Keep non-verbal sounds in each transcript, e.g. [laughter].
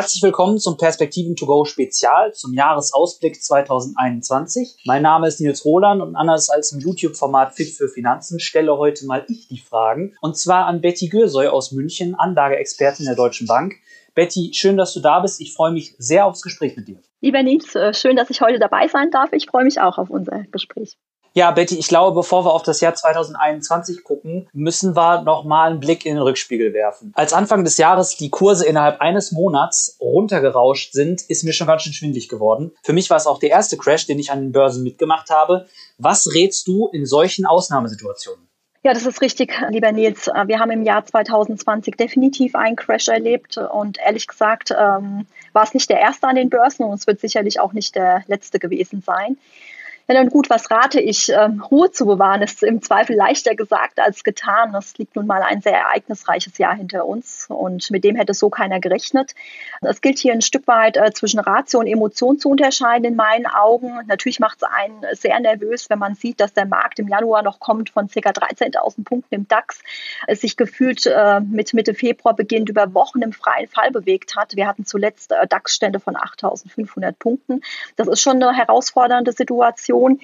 Herzlich willkommen zum Perspektiven to go Spezial zum Jahresausblick 2021. Mein Name ist Nils Roland und anders als im YouTube-Format Fit für Finanzen stelle heute mal ich die Fragen und zwar an Betty Gürsoy aus München, Anlageexpertin der Deutschen Bank. Betty, schön, dass du da bist. Ich freue mich sehr aufs Gespräch mit dir. Lieber Nils, äh, schön, dass ich heute dabei sein darf. Ich freue mich auch auf unser Gespräch. Ja, Betty, ich glaube, bevor wir auf das Jahr 2021 gucken, müssen wir noch mal einen Blick in den Rückspiegel werfen. Als Anfang des Jahres die Kurse innerhalb eines Monats runtergerauscht sind, ist mir schon ganz schön schwindlig geworden. Für mich war es auch der erste Crash, den ich an den Börsen mitgemacht habe. Was rätst du in solchen Ausnahmesituationen? Ja, das ist richtig, lieber Nils. Wir haben im Jahr 2020 definitiv einen Crash erlebt und ehrlich gesagt ähm, war es nicht der erste an den Börsen und es wird sicherlich auch nicht der letzte gewesen sein. Ja, dann gut, was rate ich? Ähm, Ruhe zu bewahren ist im Zweifel leichter gesagt als getan. Das liegt nun mal ein sehr ereignisreiches Jahr hinter uns und mit dem hätte so keiner gerechnet. Es gilt hier ein Stück weit äh, zwischen Ratio und Emotion zu unterscheiden in meinen Augen. Natürlich macht es einen sehr nervös, wenn man sieht, dass der Markt im Januar noch kommt von ca. 13.000 Punkten im DAX, es sich gefühlt äh, mit Mitte Februar beginnt über Wochen im freien Fall bewegt hat. Wir hatten zuletzt äh, DAX-Stände von 8.500 Punkten. Das ist schon eine herausfordernde Situation. Situation.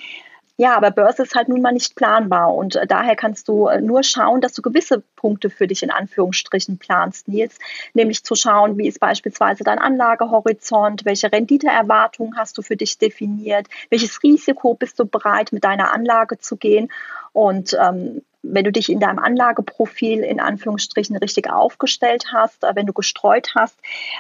Ja, aber Börse ist halt nun mal nicht planbar und äh, daher kannst du äh, nur schauen, dass du gewisse Punkte für dich in Anführungsstrichen planst, Nils, nämlich zu schauen, wie ist beispielsweise dein Anlagehorizont, welche Renditeerwartungen hast du für dich definiert, welches Risiko bist du bereit mit deiner Anlage zu gehen und ähm, wenn du dich in deinem Anlageprofil in Anführungsstrichen richtig aufgestellt hast, äh, wenn du gestreut hast,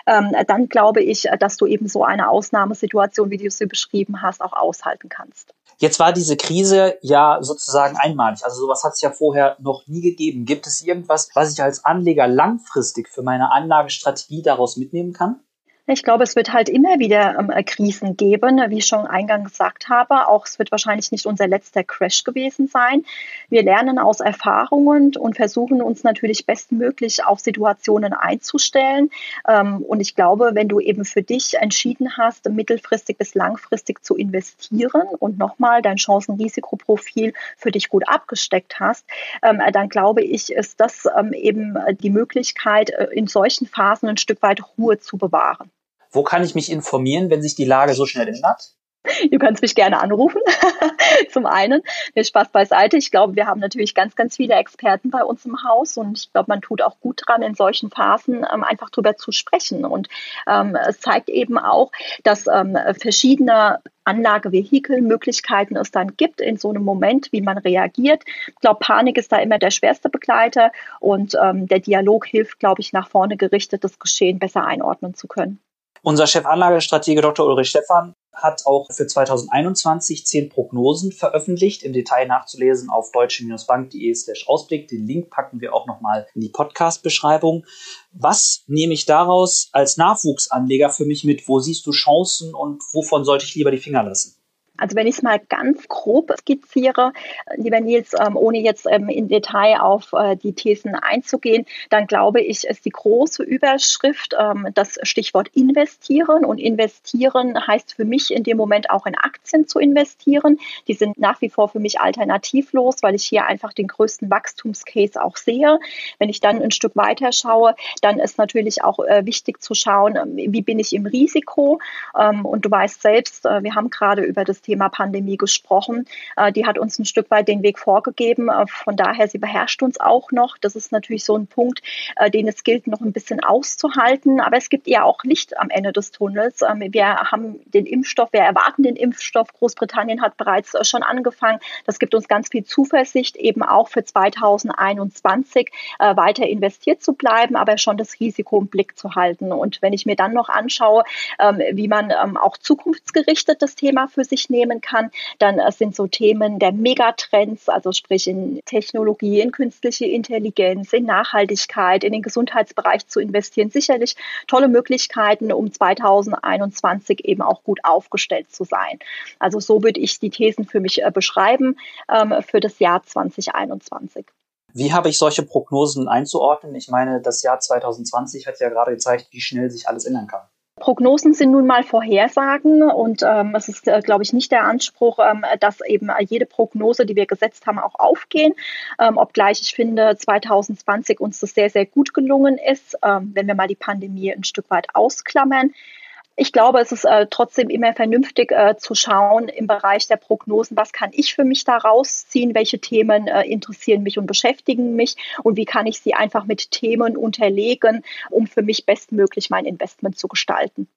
ähm, dann glaube ich, äh, dass du eben so eine Ausnahmesituation, wie du sie beschrieben hast, auch aushalten kannst. Jetzt war diese Krise ja sozusagen einmalig. Also sowas hat es ja vorher noch nie gegeben. Gibt es irgendwas, was ich als Anleger langfristig für meine Anlagestrategie daraus mitnehmen kann? Ich glaube, es wird halt immer wieder ähm, Krisen geben, wie ich schon eingangs gesagt habe. Auch es wird wahrscheinlich nicht unser letzter Crash gewesen sein. Wir lernen aus Erfahrungen und versuchen uns natürlich bestmöglich auf Situationen einzustellen. Ähm, und ich glaube, wenn du eben für dich entschieden hast, mittelfristig bis langfristig zu investieren und nochmal dein Chancen-Risikoprofil für dich gut abgesteckt hast, ähm, dann glaube ich, ist das ähm, eben die Möglichkeit, äh, in solchen Phasen ein Stück weit Ruhe zu bewahren. Wo kann ich mich informieren, wenn sich die Lage so schnell ändert? Du kannst mich gerne anrufen. [laughs] Zum einen, der Spaß beiseite. Ich glaube, wir haben natürlich ganz, ganz viele Experten bei uns im Haus und ich glaube, man tut auch gut dran, in solchen Phasen ähm, einfach drüber zu sprechen. Und ähm, es zeigt eben auch, dass ähm, verschiedene Anlagevehikelmöglichkeiten es dann gibt in so einem Moment, wie man reagiert. Ich glaube, Panik ist da immer der schwerste Begleiter und ähm, der Dialog hilft, glaube ich, nach vorne gerichtet, das Geschehen besser einordnen zu können. Unser Chefanlagestratege Dr. Ulrich Stephan hat auch für 2021 zehn Prognosen veröffentlicht, im Detail nachzulesen auf deutsche-bank.de slash Ausblick. Den Link packen wir auch nochmal in die Podcast-Beschreibung. Was nehme ich daraus als Nachwuchsanleger für mich mit? Wo siehst du Chancen und wovon sollte ich lieber die Finger lassen? Also wenn ich es mal ganz grob skizziere, lieber Nils, ähm, ohne jetzt ähm, in Detail auf äh, die Thesen einzugehen, dann glaube ich, ist die große Überschrift ähm, das Stichwort investieren. Und investieren heißt für mich in dem Moment auch in Aktien zu investieren. Die sind nach wie vor für mich alternativlos, weil ich hier einfach den größten Wachstumscase auch sehe. Wenn ich dann ein Stück weiter schaue, dann ist natürlich auch äh, wichtig zu schauen, wie bin ich im Risiko. und du weißt selbst, äh, wir haben gerade über das Thema Pandemie gesprochen. Äh, die hat uns ein Stück weit den Weg vorgegeben. Äh, von daher, sie beherrscht uns auch noch. Das ist natürlich so ein Punkt, äh, den es gilt, noch ein bisschen auszuhalten. Aber es gibt ja auch Licht am Ende des Tunnels. Ähm, wir haben den Impfstoff, wir erwarten den Impfstoff. Großbritannien hat bereits schon angefangen. Das gibt uns ganz viel Zuversicht, eben auch für 2021 weiter investiert zu bleiben, aber schon das Risiko im Blick zu halten. Und wenn ich mir dann noch anschaue, ähm, wie man ähm, auch zukunftsgerichtet das Thema für sich nimmt, nehmen kann. Dann äh, sind so Themen der Megatrends, also sprich in Technologie, in künstliche Intelligenz, in Nachhaltigkeit, in den Gesundheitsbereich zu investieren. Sicherlich tolle Möglichkeiten, um 2021 eben auch gut aufgestellt zu sein. Also so würde ich die Thesen für mich äh, beschreiben ähm, für das Jahr 2021. Wie habe ich solche Prognosen einzuordnen? Ich meine, das Jahr 2020 hat ja gerade gezeigt, wie schnell sich alles ändern kann. Prognosen sind nun mal Vorhersagen und ähm, es ist, äh, glaube ich, nicht der Anspruch, ähm, dass eben jede Prognose, die wir gesetzt haben, auch aufgehen. Ähm, obgleich ich finde, 2020 uns das sehr, sehr gut gelungen ist, ähm, wenn wir mal die Pandemie ein Stück weit ausklammern. Ich glaube, es ist äh, trotzdem immer vernünftig äh, zu schauen im Bereich der Prognosen, was kann ich für mich da rausziehen, welche Themen äh, interessieren mich und beschäftigen mich und wie kann ich sie einfach mit Themen unterlegen, um für mich bestmöglich mein Investment zu gestalten.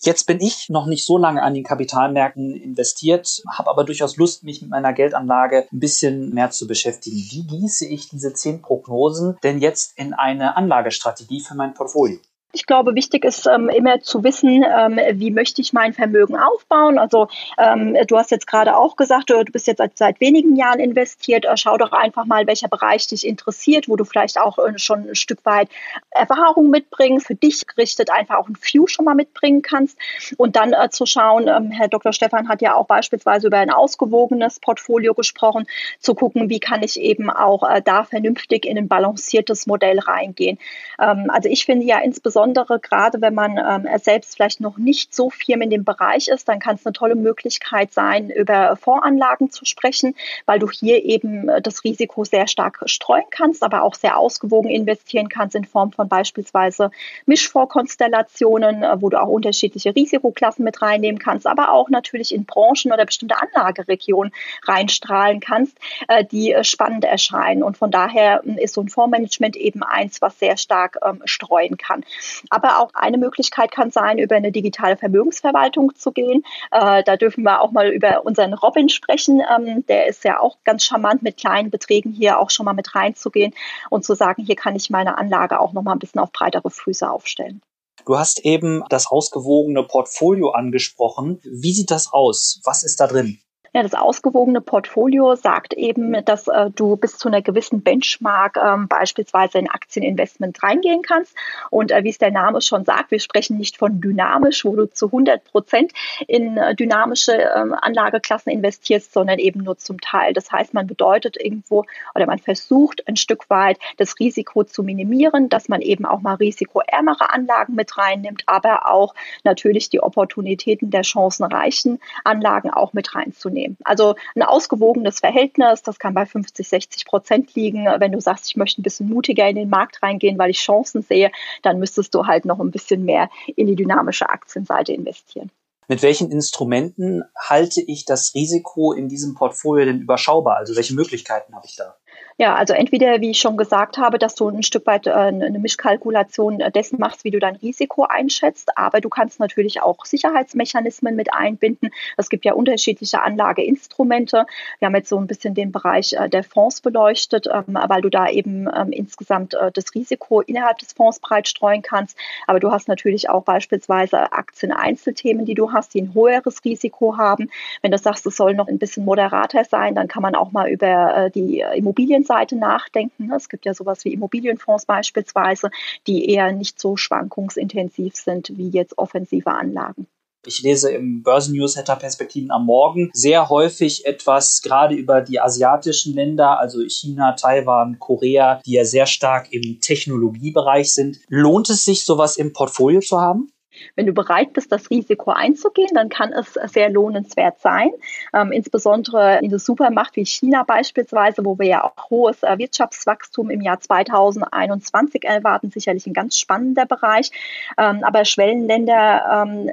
Jetzt bin ich noch nicht so lange an den Kapitalmärkten investiert, habe aber durchaus Lust, mich mit meiner Geldanlage ein bisschen mehr zu beschäftigen. Wie gieße ich diese zehn Prognosen denn jetzt in eine Anlagestrategie für mein Portfolio? Ich glaube, wichtig ist ähm, immer zu wissen, ähm, wie möchte ich mein Vermögen aufbauen. Also ähm, du hast jetzt gerade auch gesagt, du, bist jetzt seit, seit wenigen Jahren investiert. Äh, schau doch einfach mal, welcher Bereich dich interessiert, wo du vielleicht auch äh, schon ein Stück weit Erfahrung mitbringst, für dich gerichtet einfach auch ein View schon mal mitbringen kannst. Und dann äh, zu schauen, ähm, Herr Dr. Stefan hat ja auch beispielsweise über ein ausgewogenes Portfolio gesprochen, zu gucken, wie kann ich eben auch äh, da vernünftig in ein balanciertes Modell reingehen. Ähm, also ich finde ja insbesondere insbesondere gerade wenn man ähm, selbst vielleicht noch nicht so firm in dem Bereich ist, dann kann es eine tolle Möglichkeit sein, über Voranlagen zu sprechen, weil du hier eben äh, das Risiko sehr stark streuen kannst, aber auch sehr ausgewogen investieren kannst in Form von beispielsweise Mischfondskonstellationen, äh, wo du auch unterschiedliche Risikoklassen mit reinnehmen kannst, aber auch natürlich in Branchen oder bestimmte Anlageregionen reinstrahlen kannst, äh, die spannend erscheinen. Und von daher ähm, ist so ein Fondsmanagement eben eins, was sehr stark ähm, streuen kann. Aber auch eine Möglichkeit kann sein, über eine digitale Vermögensverwaltung zu gehen. Äh, da dürfen wir auch mal über unseren Robin sprechen. Ähm, der ist ja auch ganz charmant mit kleinen Beträgen hier auch schon mal mit reinzugehen und zu sagen, hier kann ich meine Anlage auch noch mal ein bisschen auf breitere Füße aufstellen. Du hast eben das ausgewogene Portfolio angesprochen. Wie sieht das aus? Was ist da drin? Ja, das ausgewogene Portfolio sagt eben, dass äh, du bis zu einer gewissen Benchmark ähm, beispielsweise in Aktieninvestment reingehen kannst. Und äh, wie es der Name schon sagt, wir sprechen nicht von dynamisch, wo du zu 100 Prozent in äh, dynamische ähm, Anlageklassen investierst, sondern eben nur zum Teil. Das heißt, man bedeutet irgendwo oder man versucht ein Stück weit das Risiko zu minimieren, dass man eben auch mal risikoärmere Anlagen mit reinnimmt, aber auch natürlich die Opportunitäten der chancenreichen Anlagen auch mit reinzunehmen nehmen. Also ein ausgewogenes Verhältnis, das kann bei 50, 60 Prozent liegen. Wenn du sagst, ich möchte ein bisschen mutiger in den Markt reingehen, weil ich Chancen sehe, dann müsstest du halt noch ein bisschen mehr in die dynamische Aktienseite investieren. Mit welchen Instrumenten halte ich das Risiko in diesem Portfolio denn überschaubar? Also welche Möglichkeiten habe ich da? Ja, also entweder, wie ich schon gesagt habe, dass du ein Stück weit äh, eine Mischkalkulation dessen machst, wie du dein Risiko einschätzt, aber du kannst natürlich auch Sicherheitsmechanismen mit einbinden. Es gibt ja unterschiedliche Anlageinstrumente. Wir haben jetzt so ein bisschen den Bereich äh, der Fonds beleuchtet, ähm, weil du da eben ähm, insgesamt äh, das Risiko innerhalb des Fonds breit streuen kannst. Aber du hast natürlich auch beispielsweise Aktien-Einzelthemen, die du hast, die ein höheres Risiko haben. Wenn du sagst, es soll noch ein bisschen moderater sein, dann kann man auch mal über die Immobilien Immobilienseite nachdenken. Es gibt ja sowas wie Immobilienfonds beispielsweise, die eher nicht so schwankungsintensiv sind wie jetzt offensive Anlagen. Ich lese im Börsennewsletter Perspektiven am Morgen sehr häufig etwas gerade über die asiatischen Länder, also China, Taiwan, Korea, die ja sehr stark im Technologiebereich sind. Lohnt es sich, sowas im Portfolio zu haben? Wenn du bereit bist, das Risiko einzugehen, dann kann es sehr lohnenswert sein. Ähm, insbesondere in der Supermacht wie China beispielsweise, wo wir ja auch hohes äh, Wirtschaftswachstum im Jahr 2021 erwarten, sicherlich ein ganz spannender Bereich. Ähm, aber Schwellenländer ähm,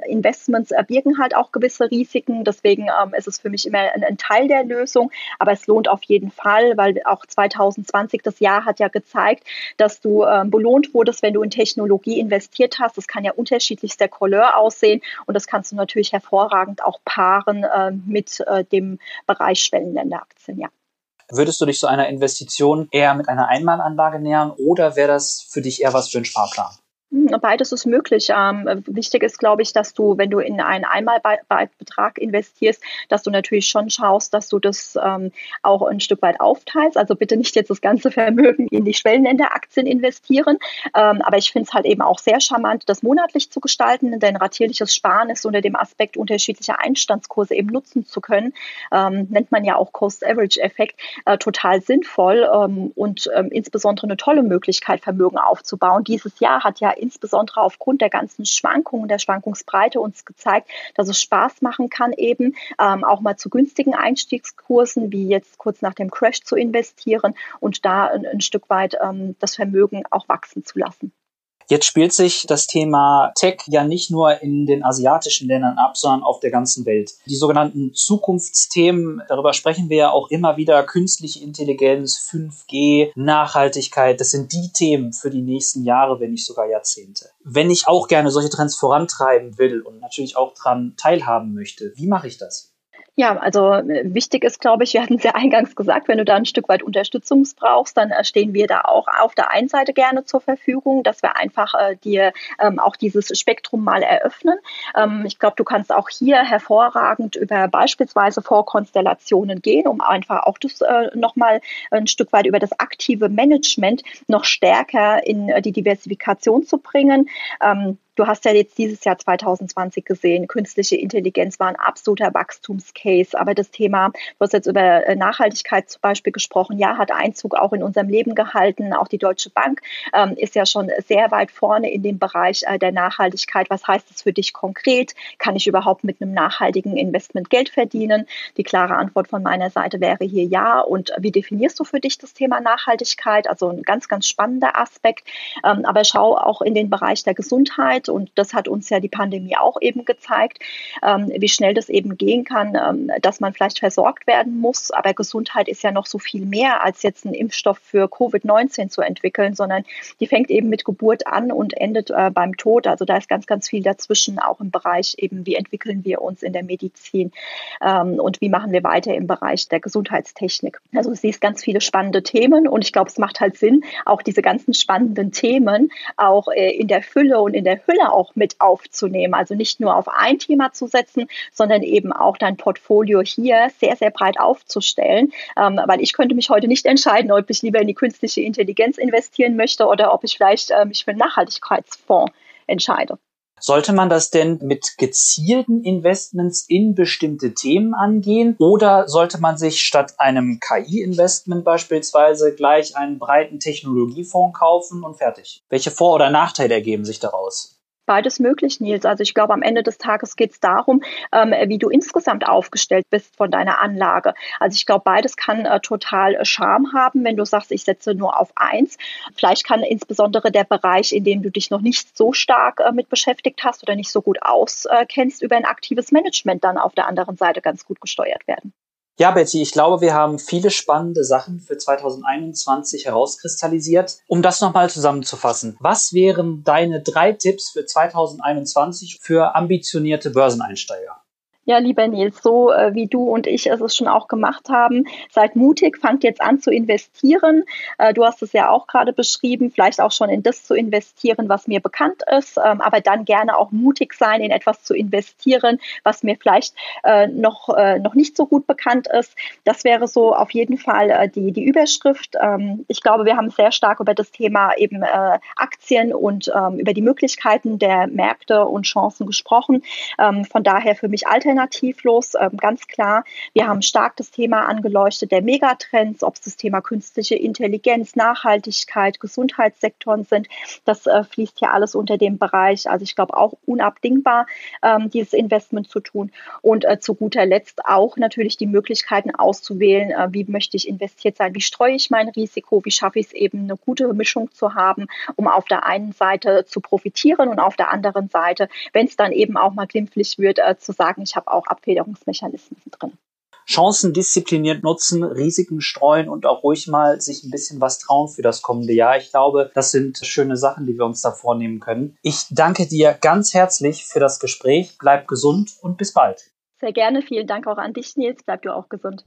birgen halt auch gewisse Risiken. Deswegen ähm, ist es für mich immer ein, ein, Teil der Lösung. Aber es lohnt auf jeden Fall, weil auch 2020 das Jahr hat ja gezeigt, dass du ähm, belohnt wurdest, wenn du in Technologie investiert hast. Das kann ja unterschiedlich der Couleur aussehen. Und das kannst du natürlich hervorragend auch paaren äh, mit äh, dem Bereich Schwellenländeraktien, ja. Würdest du dich so einer Investition eher mit einer Einmalanlage nähern oder wäre das für dich eher was für einen Sparplan? Hm, beides ist möglich. Ähm, wichtig ist, glaube ich, dass du, wenn du in einen Einmalbetrag investierst, dass du natürlich schon schaust, dass du das ähm, auch ein Stück weit aufteilst. Also bitte nicht jetzt das ganze Vermögen in die Schwellenländeraktien investieren. Ähm, aber ich finde es halt eben auch sehr charmant, das monatlich zu gestalten, denn ratierliches Sparen ist unter dem Aspekt unterschiedlicher Einstandskurse eben nutzen zu können. Ähm, nennt man ja auch Cost-Average-Effekt, äh, total sinnvoll ähm, und ähm, insbesondere eine tolle Möglichkeit, Vermögen aufzubauen. Dieses Jahr hat ja insbesondere aufgrund der ganzen Schwankungen, der Schwankungsbreite uns gezeigt, dass es Spaß machen kann, eben ähm, auch mal zu günstigen Einstiegskursen, wie jetzt kurz nach dem Crash zu investieren und da ein, ein Stück weit ähm, das Vermögen auch wachsen zu lassen. Jetzt spielt sich das Thema Tech ja nicht nur in den asiatischen Ländern ab, sondern auf der ganzen Welt. Die sogenannten Zukunftsthemen, darüber sprechen wir ja auch immer wieder, künstliche Intelligenz, 5G, Nachhaltigkeit, das sind die Themen für die nächsten Jahre, wenn nicht sogar Jahrzehnte. Wenn ich auch gerne solche Trends vorantreiben will und natürlich auch daran teilhaben möchte, wie mache ich das? Ja, also äh, wichtig ist, glaube ich, wir hatten es ja [laughs] eingangs gesagt, wenn du da ein Stück weit Unterstützung brauchst, dann äh, stehen wir da auch auf der einen Seite gerne zur Verfügung, dass wir einfach äh, dir ähm, auch dieses Spektrum mal eröffnen. Ähm, ich glaube, du kannst auch hier hervorragend über beispielsweise Vorkonstellationen gehen, um einfach auch das äh, nochmal ein Stück weit über das aktive Management noch stärker in äh, die Diversifikation zu bringen. Ähm, Du hast ja jetzt dieses Jahr 2020 gesehen, künstliche Intelligenz war ein absoluter Wachstumscase. Aber das Thema, du hast jetzt über äh, Nachhaltigkeit zum Beispiel gesprochen, ja, hat Einzug auch in unserem Leben gehalten. Auch die Deutsche Bank ähm, ist ja schon sehr weit vorne in dem Bereich äh, der Nachhaltigkeit. Was heißt das für dich konkret? Kann ich überhaupt mit einem nachhaltigen Investment Geld verdienen? Die klare Antwort von meiner Seite wäre hier ja. Und wie definierst du für dich das Thema Nachhaltigkeit? Also ein ganz, ganz spannender Aspekt. Ähm, aber schau auch in den Bereich der Gesundheit Gesundheit. Und das hat uns ja die Pandemie auch eben gezeigt, ähm, wie schnell das eben gehen kann, ähm, dass man vielleicht versorgt werden muss. Aber Gesundheit ist ja noch so viel mehr, als jetzt einen Impfstoff für Covid-19 zu entwickeln, sondern die fängt eben mit Geburt an und endet äh, beim Tod. Also da ist ganz, ganz viel dazwischen, auch im Bereich eben, wie entwickeln wir uns in der Medizin ähm, und wie machen wir weiter im Bereich der Gesundheitstechnik. Also du siehst ganz viele spannende Themen und ich glaube, es macht halt Sinn, auch diese ganzen spannenden Themen auch äh, in der Fülle und in der Höhe Fülle auch mit aufzunehmen. Also nicht nur auf ein Thema zu setzen, sondern eben auch dein Portfolio hier sehr, sehr breit aufzustellen. Ähm, weil ich könnte mich heute nicht entscheiden, ob ich lieber in die künstliche Intelligenz investieren möchte oder ob ich vielleicht äh, mich für einen Nachhaltigkeitsfonds entscheide. Sollte man das denn mit gezielten Investments in bestimmte Themen angehen oder sollte man sich statt einem KI-Investment beispielsweise gleich einen breiten Technologiefonds kaufen und fertig? Welche Vor- oder Nachteile ergeben sich daraus? Beides möglich, Nils. Also ich glaube, am Ende des Tages geht es darum, ähm, wie du insgesamt aufgestellt bist von deiner Anlage. Also ich glaube, beides kann äh, total äh, Charme haben, wenn du sagst, ich setze nur auf eins. Vielleicht kann insbesondere der Bereich, in dem du dich noch nicht so stark äh, mit beschäftigt hast oder nicht so gut auskennst, über ein aktives Management dann auf der anderen Seite ganz gut gesteuert werden. Ja, Betty, ich glaube, wir haben viele spannende Sachen für 2021 herauskristallisiert. Um das nochmal zusammenzufassen, was wären deine drei Tipps für 2021 für ambitionierte Börseneinsteiger? Ja, lieber Nils, so äh, wie du und ich es schon auch gemacht haben, seid mutig, fangt jetzt an zu investieren. Äh, du hast es ja auch gerade beschrieben, vielleicht auch schon in das zu investieren, was mir bekannt ist, ähm, aber dann gerne auch mutig sein, in etwas zu investieren, was mir vielleicht äh, noch, noch nicht so gut bekannt ist. Das wäre so auf jeden Fall die, die Überschrift. Ähm, ich glaube, wir haben sehr stark über das Thema eben Aktien und ähm, über die Möglichkeiten der Märkte und Chancen gesprochen. Von daher für mich Alter alternativlos, ähm, ganz klar. Wir haben stark das Thema angeleuchtet der Megatrends, ob es das Thema künstliche Intelligenz, Nachhaltigkeit, Gesundheitssektoren sind. Das äh, fließt hier alles unter dem Bereich. Also ich glaube auch unabdingbar, ähm, dieses Investment zu tun. Und äh, zu guter Letzt auch natürlich die Möglichkeiten auszuwählen, äh, wie möchte ich investiert sein, wie streue ich mein Risiko, wie schaffe ich es eben eine gute Mischung zu haben, um auf der einen Seite zu profitieren und auf der anderen Seite, wenn es dann eben auch mal glimpflich wird, äh, zu sagen, ich habe habe auch Abfederungsmechanismen drin. Chancen diszipliniert nutzen, Risiken streuen und auch ruhig mal sich ein bisschen was trauen für das kommende Jahr. Ich glaube, das sind schöne Sachen, die wir uns da vornehmen können. Ich danke dir ganz herzlich für das Gespräch. Bleib gesund und bis bald. Sehr gerne. Vielen Dank auch an dich, Nils. Bleib du auch gesund.